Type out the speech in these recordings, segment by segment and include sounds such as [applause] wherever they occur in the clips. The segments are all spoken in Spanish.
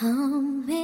Amazing.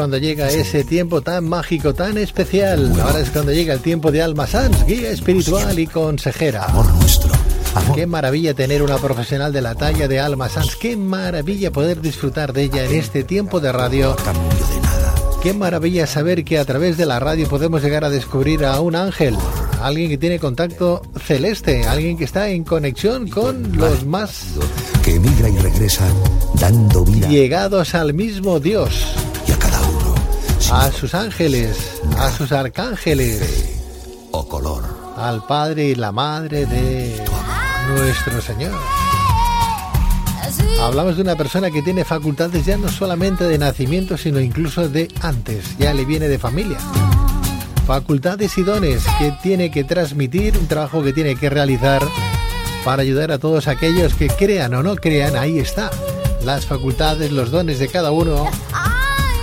Cuando llega ese tiempo tan mágico, tan especial. Ahora es cuando llega el tiempo de Alma Sanz, guía espiritual y consejera. Amor nuestro. Qué maravilla tener una profesional de la talla de Alma Sanz. Qué maravilla poder disfrutar de ella en este tiempo de radio. Qué maravilla saber que a través de la radio podemos llegar a descubrir a un ángel, alguien que tiene contacto celeste, alguien que está en conexión con los más que emigra y regresa dando vida llegados al mismo Dios y a cada uno a sus ángeles, a sus arcángeles, o color. al Padre y la Madre de nuestro Señor. Hablamos de una persona que tiene facultades ya no solamente de nacimiento, sino incluso de antes, ya le viene de familia. Facultades y dones que tiene que transmitir, un trabajo que tiene que realizar para ayudar a todos aquellos que crean o no crean, ahí está. Las facultades, los dones de cada uno,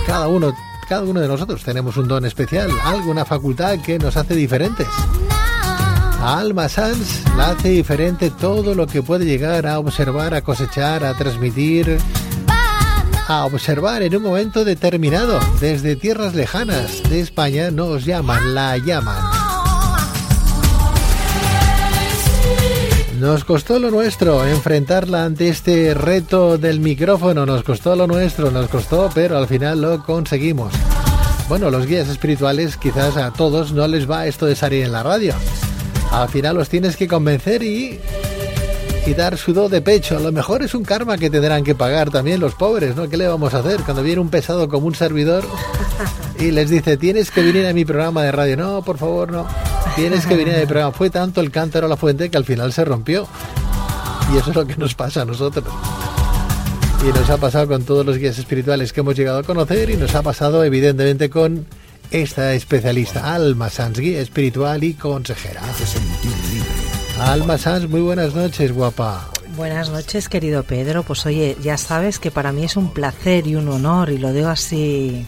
cada uno, cada uno de nosotros tenemos un don especial, alguna facultad que nos hace diferentes. Alma Sanz la hace diferente todo lo que puede llegar a observar, a cosechar, a transmitir, a observar en un momento determinado. Desde tierras lejanas de España nos llaman, la llaman. Nos costó lo nuestro enfrentarla ante este reto del micrófono, nos costó lo nuestro, nos costó, pero al final lo conseguimos. Bueno, los guías espirituales quizás a todos no les va esto de salir en la radio. Al final los tienes que convencer y, y dar su do de pecho. A lo mejor es un karma que tendrán que pagar también los pobres, ¿no? ¿Qué le vamos a hacer? Cuando viene un pesado como un servidor y les dice, tienes que venir a mi programa de radio. No, por favor, no. Tienes que venir a mi programa. Fue tanto el cántaro a la fuente que al final se rompió. Y eso es lo que nos pasa a nosotros. Y nos ha pasado con todos los guías espirituales que hemos llegado a conocer y nos ha pasado evidentemente con esta especialista, Alma Sanz, guía espiritual y consejera. Alma Sanz, muy buenas noches, guapa. Buenas noches, querido Pedro. Pues oye, ya sabes que para mí es un placer y un honor, y lo digo así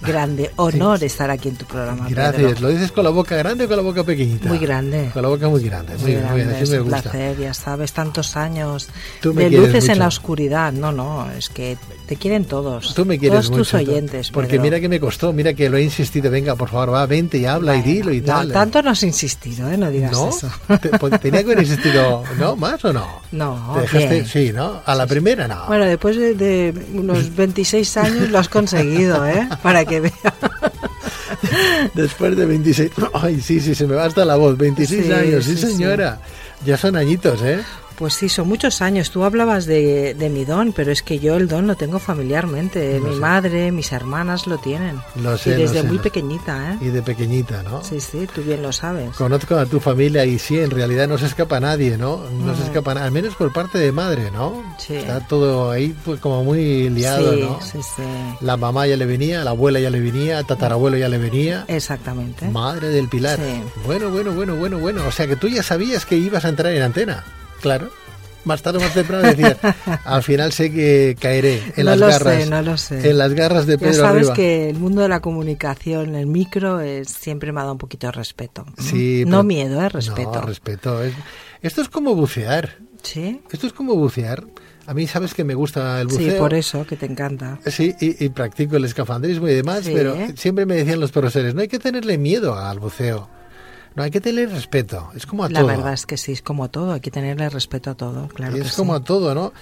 grande, honor estar aquí en tu programa. Gracias. Pedro. ¿Lo dices con la boca grande o con la boca pequeñita? Muy grande. Con la boca muy grande. Muy, Muy grande, así es me un gusta. placer, ya sabes, tantos años Tú me de luces en mucho. la oscuridad. No, no, es que te quieren todos. Tú me quieres todos mucho. tus oyentes. Porque Pedro. mira que me costó, mira que lo he insistido. Venga, por favor, va, vente y habla y dilo y No, tal. tanto no has insistido, ¿eh? No digas ¿No? eso. Pues, Tenía que haber insistido, ¿no? ¿Más o no? No, ¿Te dejaste? bien. Sí, ¿no? A la primera, no. Bueno, después de, de unos 26 años lo has conseguido, ¿eh? Para que veas. [laughs] Después de 26. Ay, sí, sí, se me va hasta la voz. 26 Sí, años, sí, sí, sí. señora. Ya son añitos, ¿eh? Pues sí, son muchos años. Tú hablabas de, de mi don, pero es que yo el don lo tengo familiarmente. Mi sé. madre, mis hermanas lo tienen. Lo sé, y lo desde sé, muy pequeñita, ¿eh? Y de pequeñita, ¿no? Sí, sí, tú bien lo sabes. Conozco a tu familia y sí, en realidad no se escapa nadie, ¿no? No se escapa nadie, al menos por parte de madre, ¿no? Mm. Sí. Está todo ahí pues, como muy liado, sí, ¿no? sí, sí. La mamá ya le venía, la abuela ya le venía, tatarabuelo ya le venía. Exactamente. Madre del Pilar. Sí. Bueno, bueno, bueno, bueno, bueno. O sea que tú ya sabías que ibas a entrar en antena. Claro. Más tarde o más temprano decías, [laughs] al final sé que caeré en No las lo garras. sé, no lo sé. En las garras de Ya Pedro sabes Arriba. que el mundo de la comunicación, el micro, es, siempre me ha dado un poquito de respeto. Sí, no pero- miedo, es respeto. No, respeto. Es- Esto es como bucear. Sí. Esto es como bucear. A mí sabes que me gusta el buceo. Sí, por eso, que te encanta. Sí, y, y practico el escafandrismo y demás, Sí. pero siempre me decían los profesores, no hay que tenerle miedo al buceo. No hay que tener respeto. Es como a La todo. verdad es que sí, es como todo, hay que tenerle respeto a todo, claro. Y que es como sí. a todo, ¿no?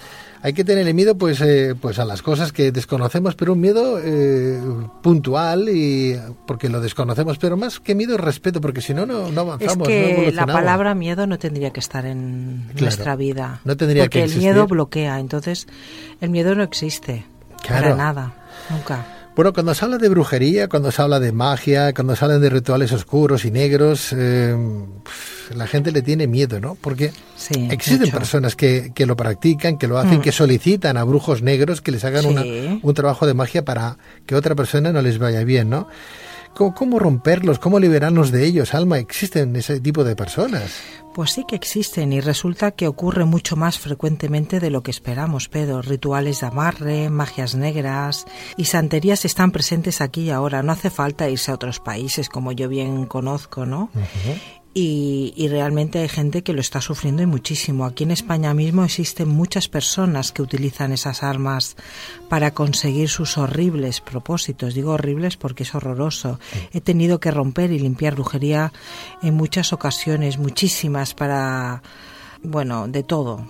Hay que tenerle miedo pues, eh, pues a las cosas que desconocemos, pero un miedo eh, puntual y porque lo desconocemos, pero más que miedo respeto, porque si no, no, no Es avanzamos. no que la evolucionamos. palabra miedo no tendría que estar en Claro. nuestra vida. No tendría porque que el existir. miedo bloquea, entonces el miedo no existe. Claro. Para nada, nunca. Bueno, cuando se habla de brujería, cuando se habla de magia, cuando se habla de rituales oscuros y negros, eh, la gente le tiene miedo, ¿no? Porque Sí, existen mucho. personas que, que lo practican, que lo hacen, Mm. que solicitan a brujos negros que les hagan Sí. una- un trabajo de magia para que otra persona no les vaya bien, ¿no? ¿Cómo, cómo romperlos? ¿Cómo liberarnos de ellos? Alma, existen ese tipo de personas. Pues sí que existen y resulta que ocurre mucho más frecuentemente de lo que esperamos, Pedro. Rituales de amarre, magias negras y santerías están presentes aquí y ahora. No hace falta irse a otros países, como yo bien conozco, ¿no? Y, y realmente hay gente que lo está sufriendo y muchísimo. Aquí en España mismo existen muchas personas que utilizan esas armas para conseguir sus horribles propósitos. Digo horribles porque es horroroso. He tenido que romper y limpiar brujería en muchas ocasiones, muchísimas, para, bueno, de todo.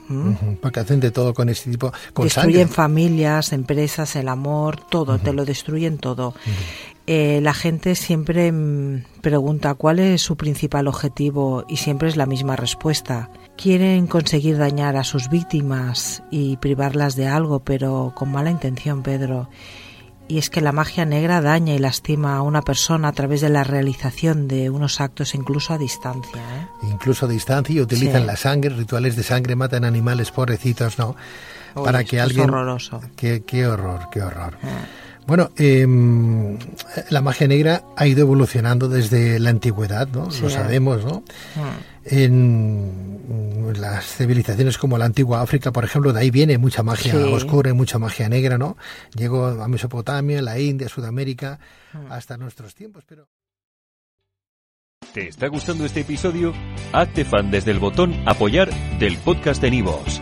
Porque hacen de todo con este tipo, con destruyen sangre. familias, empresas, el amor, todo, te lo destruyen todo. Eh, la gente siempre mm, pregunta cuál es su principal objetivo y siempre es la misma respuesta. Quieren conseguir dañar a sus víctimas y privarlas de algo, pero con mala intención, Pedro. Y es que la magia negra daña y lastima a una persona a través de la realización de unos actos incluso a distancia. ¿eh? incluso a distancia, y utilizan Sí. la sangre, rituales de sangre, matan animales pobrecitos, ¿no? Uy, Para que es alguien... horroroso. Qué, qué horror, qué horror. Ah. Bueno, em, la magia negra ha ido evolucionando desde la antigüedad, ¿no? Sí. Lo sabemos, ¿no? Mm. En las civilizaciones como la antigua África, por ejemplo, de ahí viene mucha magia Sí. oscura y mucha magia negra, ¿no? Llegó a Mesopotamia, la India, Sudamérica, Mm. hasta nuestros tiempos, pero... ¿Te está gustando este episodio? Hazte fan desde el botón Apoyar del podcast de Nivos.